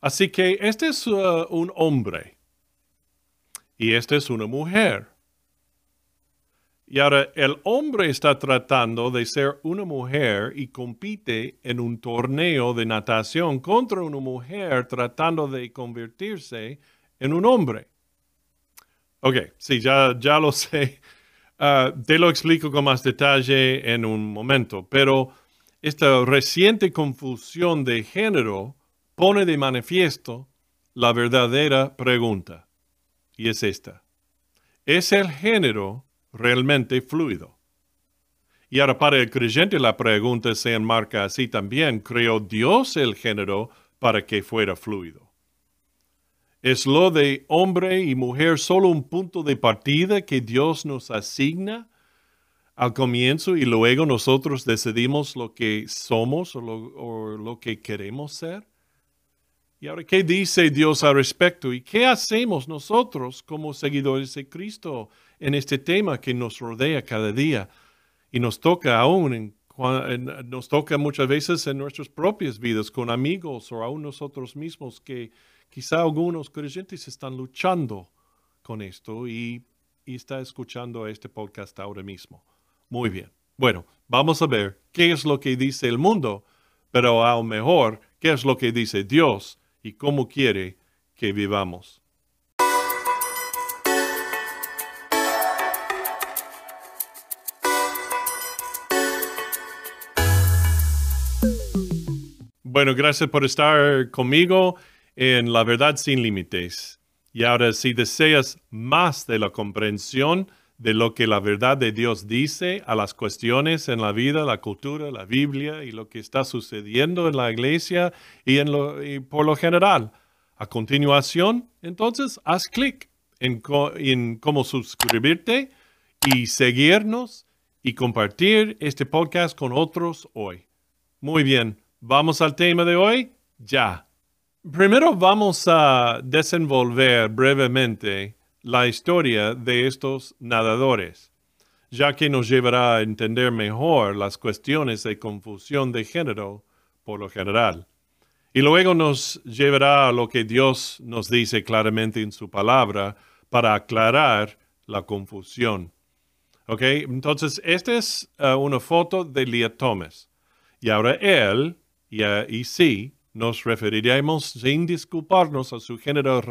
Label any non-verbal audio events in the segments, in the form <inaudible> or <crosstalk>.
Así que este es uh, un hombre y esta es una mujer. Y ahora el hombre está tratando de ser una mujer y compite en un torneo de natación contra una mujer tratando de convertirse en un hombre. Ok, sí, ya, ya lo sé. <laughs> Ah, te lo explico con más detalle en un momento, pero esta reciente confusión de género pone de manifiesto la verdadera pregunta, y es esta. ¿Es el género realmente fluido? Y ahora para el creyente la pregunta se enmarca así también. ¿Creó Dios el género para que fuera fluido? ¿Es lo de hombre y mujer solo un punto de partida que Dios nos asigna al comienzo y luego nosotros decidimos lo que somos o lo, que queremos ser? Y ahora, ¿qué dice Dios al respecto? ¿Y qué hacemos nosotros como seguidores de Cristo en este tema que nos rodea cada día? Y nos toca aún, nos toca muchas veces en nuestras propias vidas con amigos o aún nosotros mismos que Quizá algunos creyentes están luchando con esto y, y está escuchando este podcast ahora mismo. Muy bien. Bueno, vamos a ver qué es lo que dice el mundo, pero aún mejor, qué es lo que dice Dios y cómo quiere que vivamos. Bueno, gracias por estar conmigo en La Verdad sin Límites. Y ahora, si deseas más de la comprensión de lo que la verdad de Dios dice a las cuestiones en la vida, la cultura, la Biblia y lo que está sucediendo en la iglesia y, en lo, por lo general, a continuación, entonces haz clic en, en cómo suscribirte y seguirnos y compartir este podcast con otros hoy. Muy bien, vamos al tema de hoy. Ya. Primero vamos a desenvolver brevemente la historia de estos nadadores, ya que nos llevará a entender mejor las cuestiones de confusión de género por lo general. Y luego nos llevará a lo que Dios nos dice claramente en su palabra para aclarar la confusión. ¿Ok? Entonces, esta es uh, una foto de Leah Thomas. Y ahora él, y, y sí, nos referiremos sin disculparnos a su género,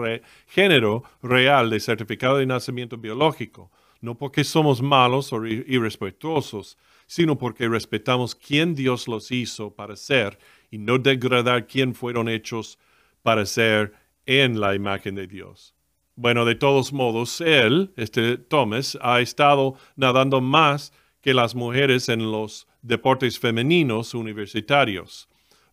género real de certificado de nacimiento biológico, no porque somos malos o irrespetuosos, sino porque respetamos quién Dios los hizo para ser y no degradar quién fueron hechos para ser en la imagen de Dios. Bueno, de todos modos, él, este Thomas, ha estado nadando más que las mujeres en los deportes femeninos universitarios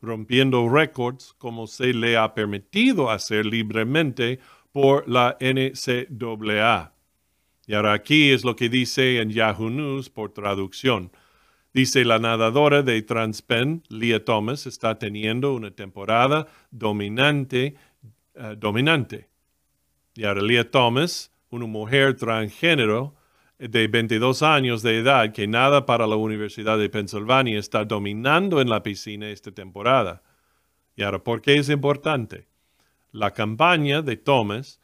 rompiendo récords como se le ha permitido hacer libremente por la NCAA. Y ahora aquí es lo que dice en Yahoo News por traducción. Dice la nadadora de Transpen, Leah Thomas, está teniendo una temporada dominante, eh, dominante. Y ahora Leah Thomas, una mujer transgénero, de 22 años de edad que nada para la Universidad de Pennsylvania está dominando en la piscina esta temporada. Y ahora, ¿por qué es importante? La campaña de Thomas,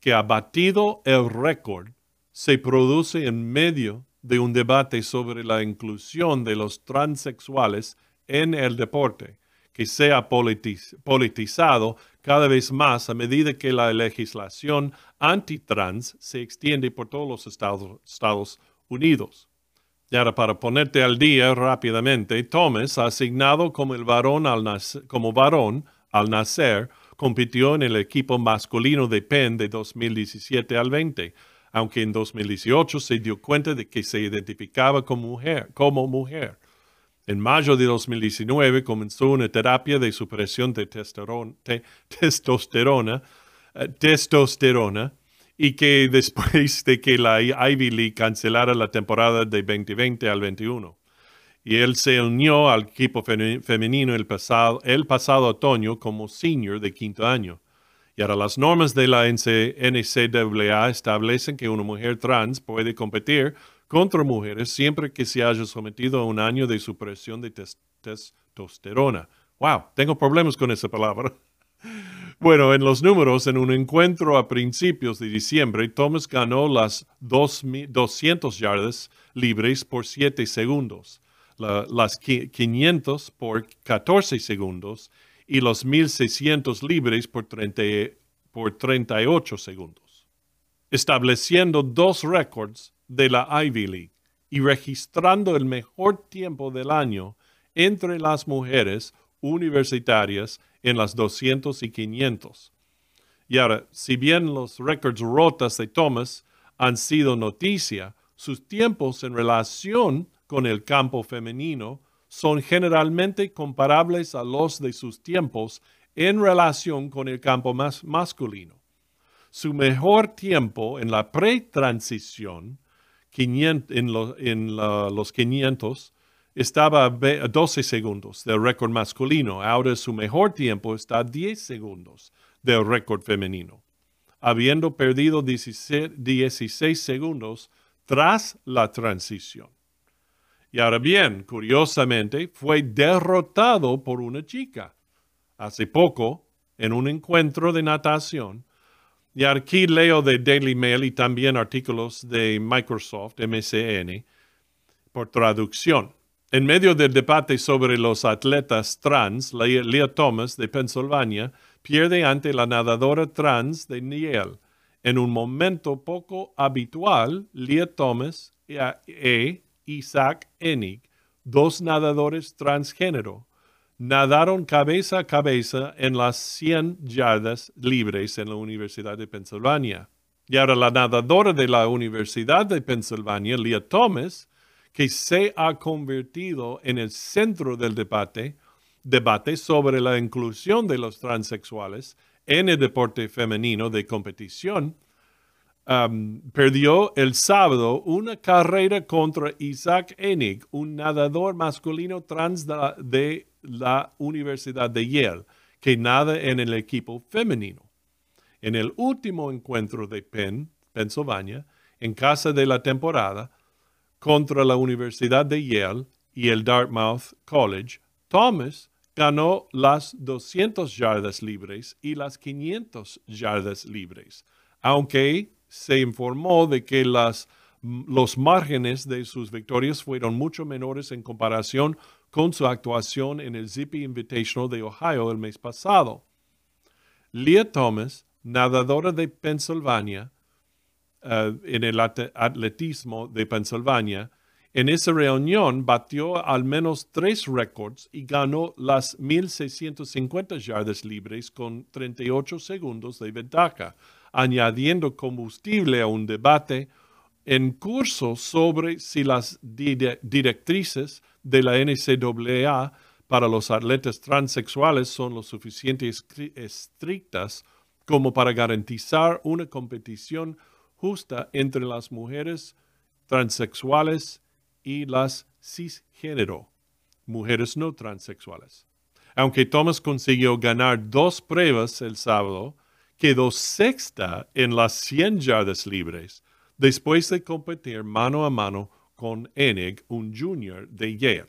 que ha batido el récord, se produce en medio de un debate sobre la inclusión de los transexuales en el deporte, que sea politizado cada vez más a medida que la legislación antitrans se extiende por todos los Estados, Unidos. Y ahora, para ponerte al día rápidamente, Thomas, asignado como, el varón al como varón al nacer, compitió en el equipo masculino de Penn de 2017 al 20, aunque en 2018 se dio cuenta de que se identificaba como mujer. Como mujer. En mayo de 2019 comenzó una terapia de supresión de testosterona, eh, testosterona y que después de que la Ivy League cancelara la temporada de 2020 al 21. Y él se unió al equipo femenino el pasado, el pasado otoño como senior de quinto año. Y ahora las normas de la NCAA establecen que una mujer trans puede competir contra mujeres siempre que se haya sometido a un año de supresión de testosterona. Wow, tengo problemas con esa palabra. <laughs> Bueno, en los números, en un encuentro a principios de diciembre, Thomas ganó las 200 yardas libres por 7 segundos, las 500 por 14 segundos y los 1600 libres por, por 38 segundos, estableciendo dos récords de la Ivy League y registrando el mejor tiempo del año entre las mujeres universitarias en las 200 y 500. Y ahora, si bien los récords rotas de Thomas han sido noticia, sus tiempos en relación con el campo femenino son generalmente comparables a los de sus tiempos en relación con el campo más masculino. Su mejor tiempo en la pretransición, en, en los 500, estaba a 12 segundos del récord masculino. Ahora su mejor tiempo está a 10 segundos del récord femenino, habiendo perdido 16, 16 segundos tras la transición. Y ahora bien, curiosamente, fue derrotado por una chica. Hace poco, en un encuentro de natación, y aquí leo de Daily Mail y también artículos de Microsoft, MCN, por traducción. En medio del debate sobre los atletas trans, Leah Thomas de Pennsylvania pierde ante la nadadora trans de Yale. En un momento poco habitual, Leah Thomas e Isaac Enig, dos nadadores transgénero, nadaron cabeza a cabeza en las 100 yardas libres en la Universidad de Pennsylvania. Y ahora la nadadora de la Universidad de Pennsylvania, Leah Thomas, que se ha convertido en el centro del debate, debate sobre la inclusión de los transexuales en el deporte femenino de competición, um, perdió el sábado una carrera contra Isaac Enig, un nadador masculino trans de la, Universidad de Yale, que nada en el equipo femenino. En el último encuentro de Penn, Pennsylvania, en casa de la temporada, contra la Universidad de Yale y el Dartmouth College, Thomas ganó las 200 yardas libres y las 500 yardas libres, aunque se informó de que las, los márgenes de sus victorias fueron mucho menores en comparación con su actuación en el Zippy Invitational de Ohio el mes pasado. Leah Thomas, nadadora de Pennsylvania, eh, en el atletismo de Pennsylvania. En esa reunión batió al menos tres récords y ganó las 1.650 yardas libres con 38 segundos de ventaja, añadiendo combustible a un debate en curso sobre si las directrices de la NCAA para los atletas transexuales son lo suficientemente estrictas como para garantizar una competición justa entre las mujeres transexuales y las cisgénero, mujeres no transexuales. Aunque Thomas consiguió ganar dos pruebas el sábado, quedó sexta en las 100 yardas libres después de competir mano a mano con Enig, un junior de Yale.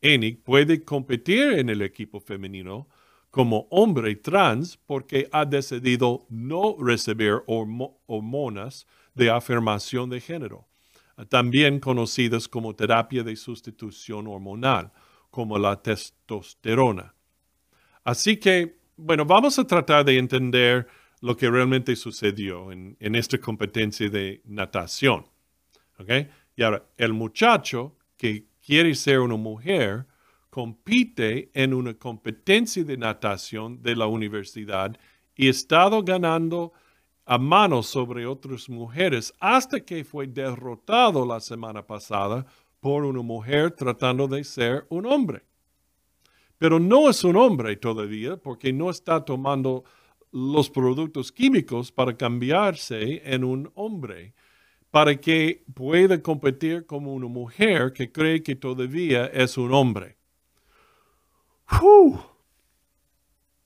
Enig puede competir en el equipo femenino como hombre trans porque ha decidido no recibir hormonas de afirmación de género, también conocidas como terapia de sustitución hormonal, como la testosterona. Así que, bueno, vamos a tratar de entender lo que realmente sucedió en, esta competencia de natación. Y ahora, el muchacho que quiere ser una mujer, compite en una competencia de natación de la universidad y ha estado ganando a mano sobre otras mujeres hasta que fue derrotado la semana pasada por una mujer tratando de ser un hombre. Pero no es un hombre todavía porque no está tomando los productos químicos para cambiarse en un hombre, para que pueda competir como una mujer que cree que todavía es un hombre.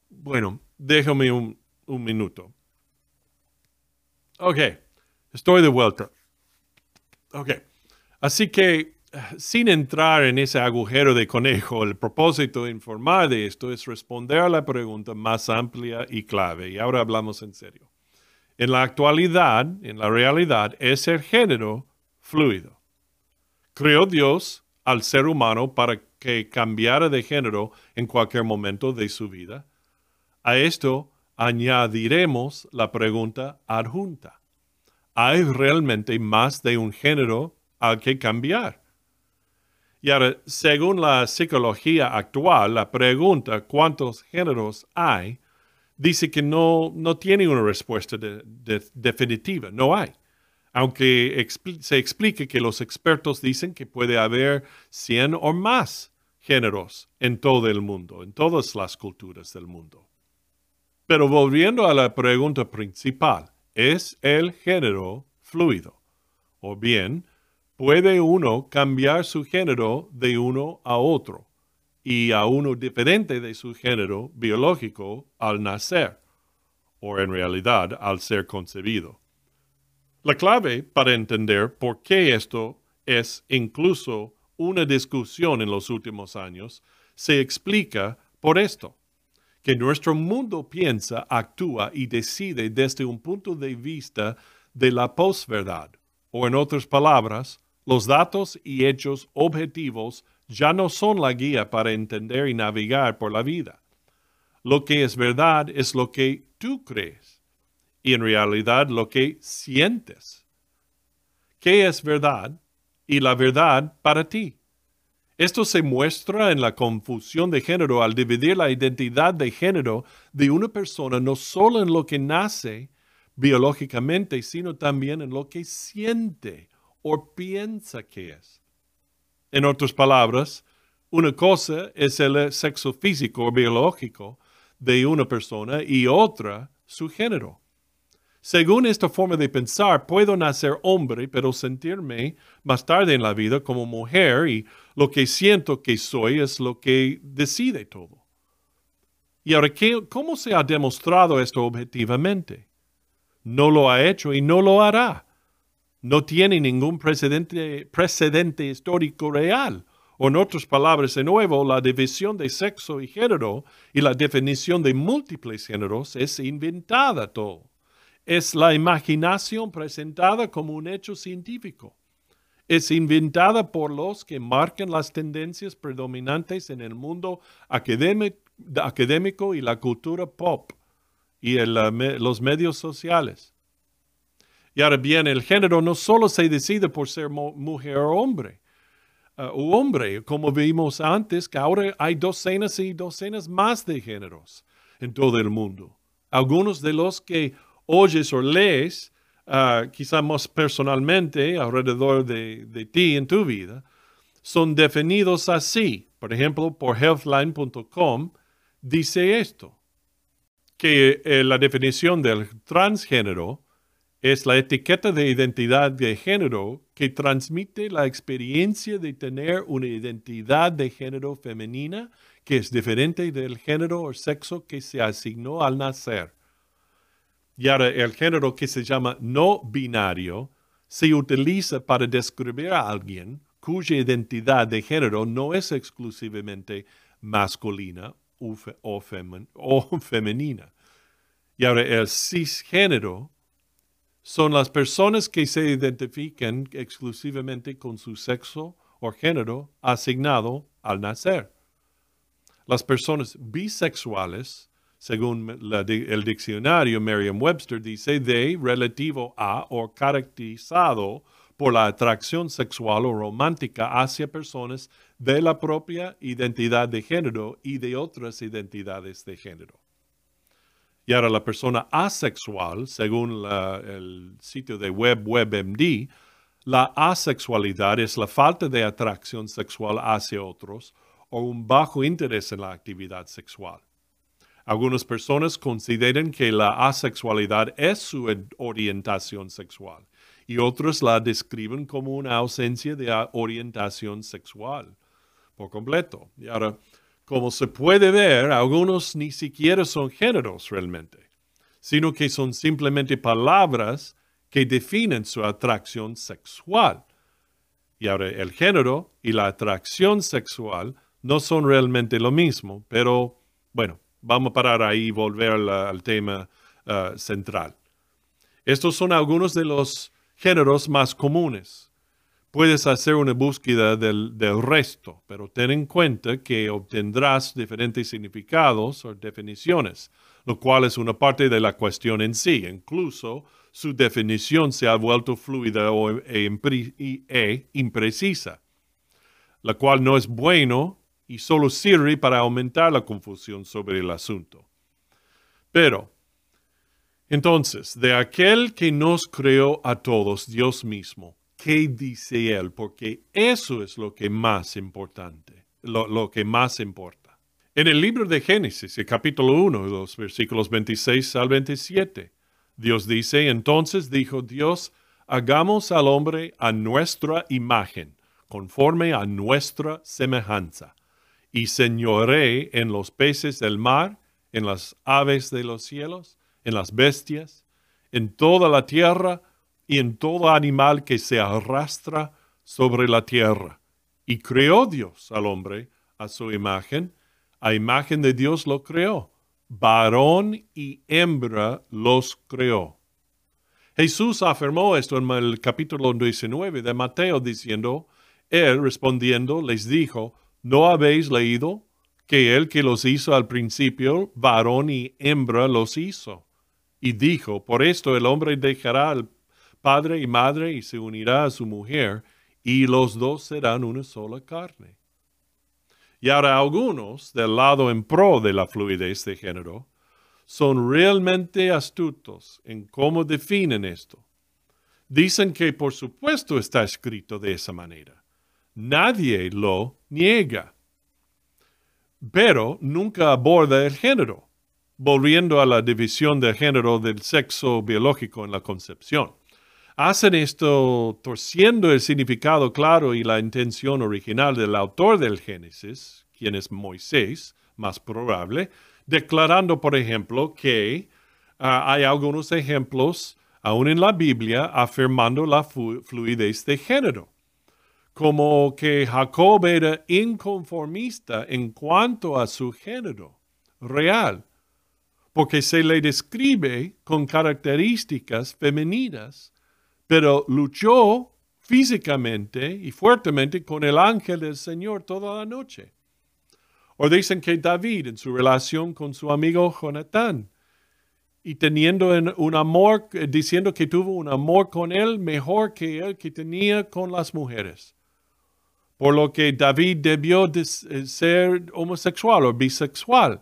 Bueno, déjame un, minuto. Ok, estoy de vuelta. Ok, así que sin entrar en ese agujero de conejo, el propósito de informar de esto es responder a la pregunta más amplia y clave. Y ahora hablamos en serio. En la actualidad, en la realidad, es el género fluido. Creó Dios al ser humano para que cambiara de género en cualquier momento de su vida. A esto añadiremos la pregunta adjunta. ¿Hay realmente más de un género al que cambiar? Y ahora, según la psicología actual, la pregunta ¿cuántos géneros hay? Dice que no, no tiene una respuesta definitiva, no hay. Aunque se explique que los expertos dicen que puede haber 100 o más géneros en todo el mundo, en todas las culturas del mundo. Pero volviendo a la pregunta principal, ¿es el género fluido? O bien, puede uno cambiar su género de uno a otro y a uno diferente de su género biológico al nacer, o en realidad al ser concebido. La clave para entender por qué esto es incluso una discusión en los últimos años se explica por esto, que nuestro mundo piensa, actúa y decide desde un punto de vista de la posverdad, o en otras palabras, los datos y hechos objetivos ya no son la guía para entender y navegar por la vida. Lo que es verdad es lo que tú crees y en realidad lo que sientes. ¿Qué es verdad y la verdad para ti? Esto se muestra en la confusión de género al dividir la identidad de género de una persona no solo en lo que nace biológicamente, sino también en lo que siente o piensa que es. En otras palabras, una cosa es el sexo físico o biológico de una persona y otra su género. Según esta forma de pensar, puedo nacer hombre, pero sentirme más tarde en la vida como mujer y lo que siento que soy es lo que decide todo. Y ahora, ¿cómo se ha demostrado esto objetivamente? No lo ha hecho y no lo hará no tiene ningún precedente, histórico real. O en otras palabras, de nuevo, la división de sexo y género y la definición de múltiples géneros es inventada todo. Es la imaginación presentada como un hecho científico. Es inventada por los que marcan las tendencias predominantes en el mundo académico y la cultura pop y los medios sociales. Y ahora bien, el género no solo se decide por ser mujer o hombre, o hombre, como vimos antes, que ahora hay docenas y docenas más de géneros en todo el mundo. Algunos de los que oyes o lees, uh, quizá más personalmente, alrededor de, de ti en tu vida, son definidos así. Por ejemplo, por healthline.com dice esto, que eh, la definición del transgénero es la etiqueta de identidad de género que transmite la experiencia de tener una identidad de género femenina que es diferente del género o sexo que se asignó al nacer. Y ahora el género que se llama no binario se utiliza para describir a alguien cuya identidad de género no es exclusivamente masculina o, femenina. Y ahora el cisgénero son las personas que se identifican exclusivamente con su sexo o género asignado al nacer. Las personas bisexuales, según el diccionario Merriam-Webster, dice de relativo a o caracterizado por la atracción sexual o romántica hacia personas de la propia identidad de género y de otras identidades de género. Y ahora la persona asexual, según el sitio de web WebMD, la asexualidad es la falta de atracción sexual hacia otros o un bajo interés en la actividad sexual. Algunas personas consideran que la asexualidad es su orientación sexual y otros la describen como una ausencia de orientación sexual por completo. Y ahora, como se puede ver, algunos ni siquiera son géneros realmente, sino que son simplemente palabras que definen su atracción sexual. Y ahora el género y la atracción sexual no son realmente lo mismo, pero bueno, vamos a parar ahí y volver al, tema uh, central. Estos son algunos de los géneros más comunes. Puedes hacer una búsqueda del, resto, pero ten en cuenta que obtendrás diferentes significados o definiciones, lo cual es una parte de la cuestión en sí. Incluso su definición se ha vuelto fluida e, e imprecisa, la cual no es bueno y solo sirve para aumentar la confusión sobre el asunto. Pero, entonces, de aquel que nos creó a todos, Dios mismo, ¿qué dice Él? Porque eso es lo que más importante, lo, que más importa. En el libro de Génesis, el capítulo 1, los versículos 26 al 27, Dios dice, entonces dijo Dios, hagamos al hombre a nuestra imagen, conforme a nuestra semejanza y señoré en los peces del mar, en las aves de los cielos, en las bestias, en toda la tierra y en todo animal que se arrastra sobre la tierra. Y creó Dios al hombre a su imagen, a imagen de Dios lo creó, varón y hembra los creó. Jesús afirmó esto en el capítulo 19 de Mateo diciendo, Él respondiendo les dijo, ¿No habéis leído que el que los hizo al principio, varón y hembra los hizo? Y dijo, por esto el hombre dejará al padre y madre y se unirá a su mujer, y los dos serán una sola carne. Y ahora algunos, del lado en pro de la fluidez de género, son realmente astutos en cómo definen esto. Dicen que por supuesto está escrito de esa manera. Nadie lo niega, pero nunca aborda el género, volviendo a la división del género del sexo biológico en la concepción. Hacen esto torciendo el significado claro y la intención original del autor del Génesis, quien es Moisés, más probable, declarando, por ejemplo, que ah, hay algunos ejemplos, aún en la Biblia, afirmando la fluidez de género como que Jacob era inconformista en cuanto a su género real, porque se le describe con características femeninas, pero luchó físicamente y fuertemente con el ángel del Señor toda la noche. O dicen que David, en su relación con su amigo Jonatán, y teniendo un amor, diciendo que tuvo un amor con él mejor que el que tenía con las mujeres por lo que David debió de eh, ser homosexual o bisexual.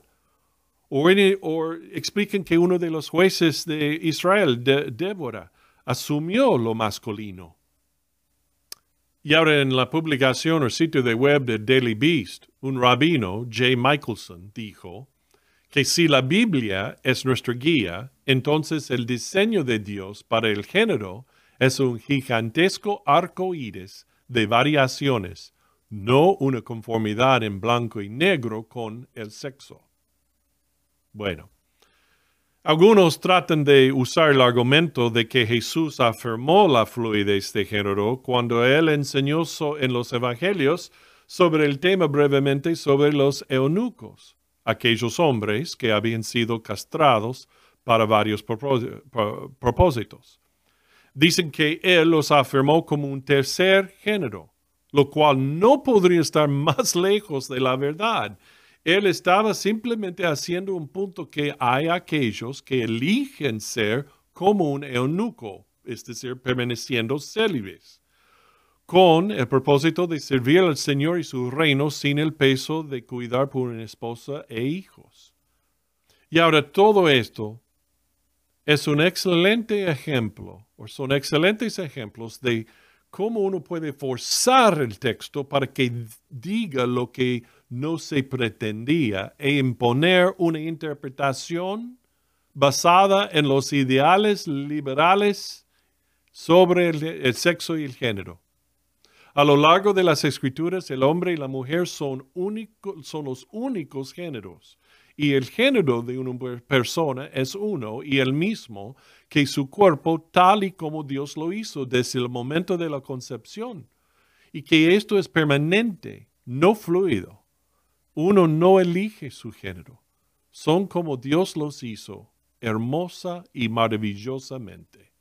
O, expliquen que uno de los jueces de Israel, Débora, asumió lo masculino. Y ahora en la publicación o sitio de web de Daily Beast, un rabino, Jay Michelson, dijo que si la Biblia es nuestra guía, entonces el diseño de Dios para el género es un gigantesco arco iris de variaciones, no una conformidad en blanco y negro con el sexo. Bueno, algunos tratan de usar el argumento de que Jesús afirmó la fluidez de género cuando él enseñó en los evangelios sobre el tema brevemente sobre los eunucos, aquellos hombres que habían sido castrados para varios propósitos dicen que él los afirmó como un tercer género, lo cual no podría estar <laughs> más lejos de la verdad. Él estaba simplemente haciendo un punto que hay aquellos que eligen ser como un eunuco, es decir, permaneciendo célibes, con el propósito de servir al Señor y su reino sin el peso de cuidar por una esposa e hijos. Y ahora todo esto es un excelente ejemplo, o son excelentes ejemplos de cómo uno puede forzar el texto para que diga lo que no se pretendía imponer una interpretación basada en los ideales liberales sobre el, sexo y el género. A lo largo de las escrituras, el hombre y la mujer son, son los únicos géneros y el género de una persona es uno y el mismo que su cuerpo tal y como Dios lo hizo desde el momento de la concepción. y que esto es permanente, no fluido. Uno no elige su género. Son como Dios los hizo, hermosa y maravillosamente.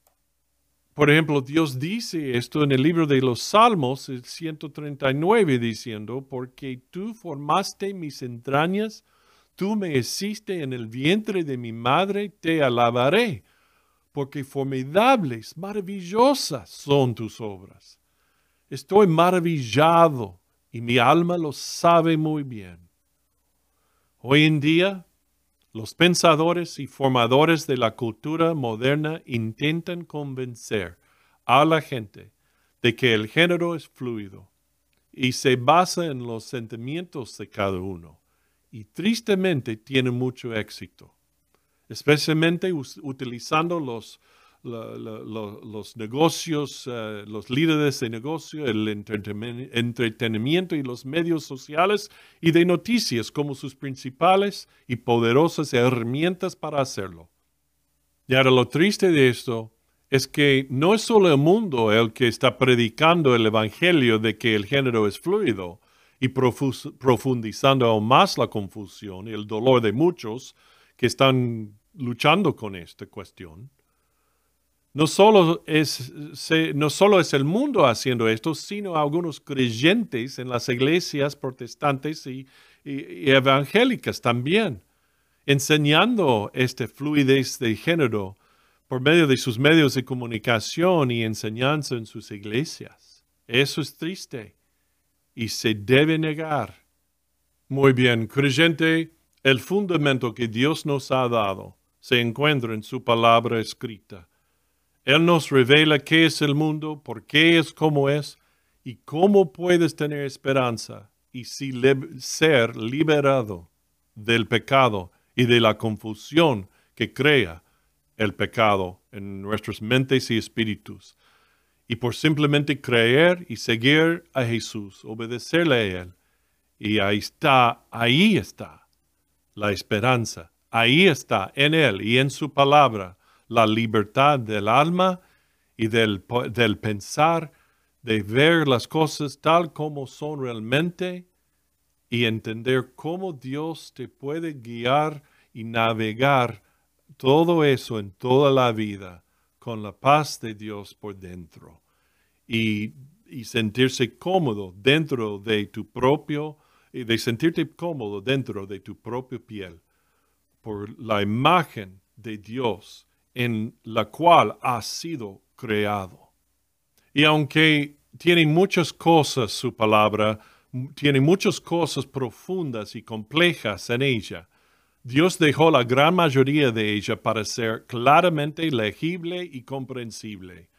Por ejemplo, Dios dice esto en el libro de los Salmos, el 139, diciendo, porque tú formaste mis entrañas, tú me hiciste en el vientre de mi madre, te alabaré, porque formidables, maravillosas son tus obras. Estoy maravillado y mi alma lo sabe muy bien. Hoy en día, los pensadores y formadores de la cultura moderna intentan convencer a la gente de que el género es fluido y se basa en los sentimientos de cada uno. Y tristemente tiene mucho éxito, especialmente utilizando los, los negocios, eh, los líderes de negocio, el entretenimiento y los medios sociales y de noticias como sus principales y poderosas herramientas para hacerlo. Y ahora lo triste de esto es que no es solo el mundo el que está predicando el Evangelio de que el género es fluido y profundizando aún más la confusión y el dolor de muchos que están luchando con esta cuestión, no solo, es, no solo es el mundo haciendo esto, sino algunos creyentes en las iglesias protestantes y, evangélicas también, enseñando esta fluidez de género por medio de sus medios de comunicación y enseñanza en sus iglesias. Eso es triste y se debe negar. Muy bien, creyente, el fundamento que Dios nos ha dado se encuentra en su palabra escrita él nos revela qué es el mundo, por qué es como es y cómo puedes tener esperanza y si ser liberado del pecado y de la confusión que crea el pecado en nuestras mentes y espíritus. Y por simplemente creer y seguir a Jesús, obedecerle a Él. Y ahí está, ahí está la esperanza. Ahí está, en Él y en su palabra la libertad del alma y del, del pensar, de ver las cosas tal como son realmente y entender cómo Dios te puede guiar y navegar todo eso en toda la vida con la paz de Dios por dentro y, y sentirse cómodo dentro de tu propio, de sentirte cómodo dentro de tu propia piel por la imagen de Dios en la cual has sido creado. Y aunque tiene muchas cosas su palabra, tiene muchas cosas profundas y complejas en ella, Dios dejó la gran mayoría de ella para ser claramente legible y comprensible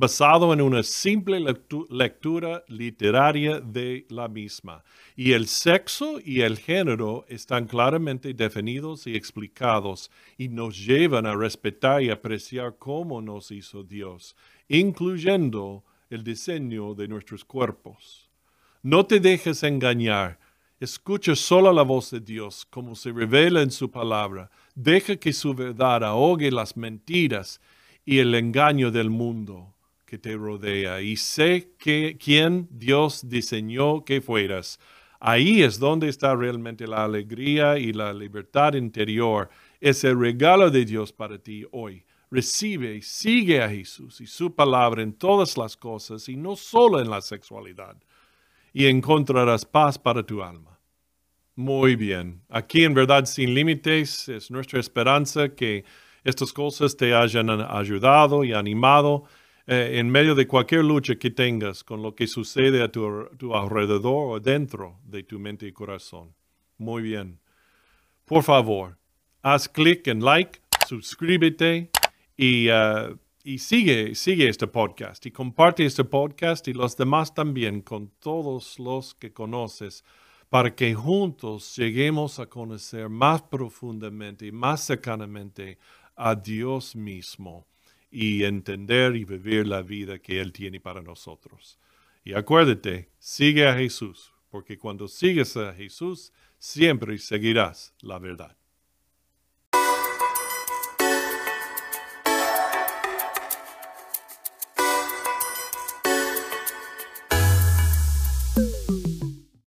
basado en una simple lectura literaria de la misma. Y el sexo y el género están claramente definidos y explicados y nos llevan a respetar y apreciar cómo nos hizo Dios, incluyendo el diseño de nuestros cuerpos. No te dejes engañar. Escucha solo la voz de Dios como se revela en su palabra. Deja que su verdad ahogue las mentiras y el engaño del mundo que te rodea y sé que quién Dios diseñó que fueras. Ahí es donde está realmente la alegría y la libertad interior. Es el regalo de Dios para ti hoy. Recibe y sigue a Jesús y su palabra en todas las cosas y no solo en la sexualidad. Y encontrarás paz para tu alma. Muy bien. Aquí en Verdad Sin Límites es nuestra esperanza que estas cosas te hayan ayudado y animado eh, en medio de cualquier lucha que tengas con lo que sucede a tu, alrededor o dentro de tu mente y corazón. Muy bien. Por favor, haz clic en like, suscríbete y, uh, y sigue, sigue este podcast y comparte este podcast y los demás también con todos los que conoces para que juntos lleguemos a conocer más profundamente y más cercanamente a Dios mismo y entender y vivir la vida que Él tiene para nosotros. Y acuérdate, sigue a Jesús, porque cuando sigues a Jesús, siempre seguirás la verdad.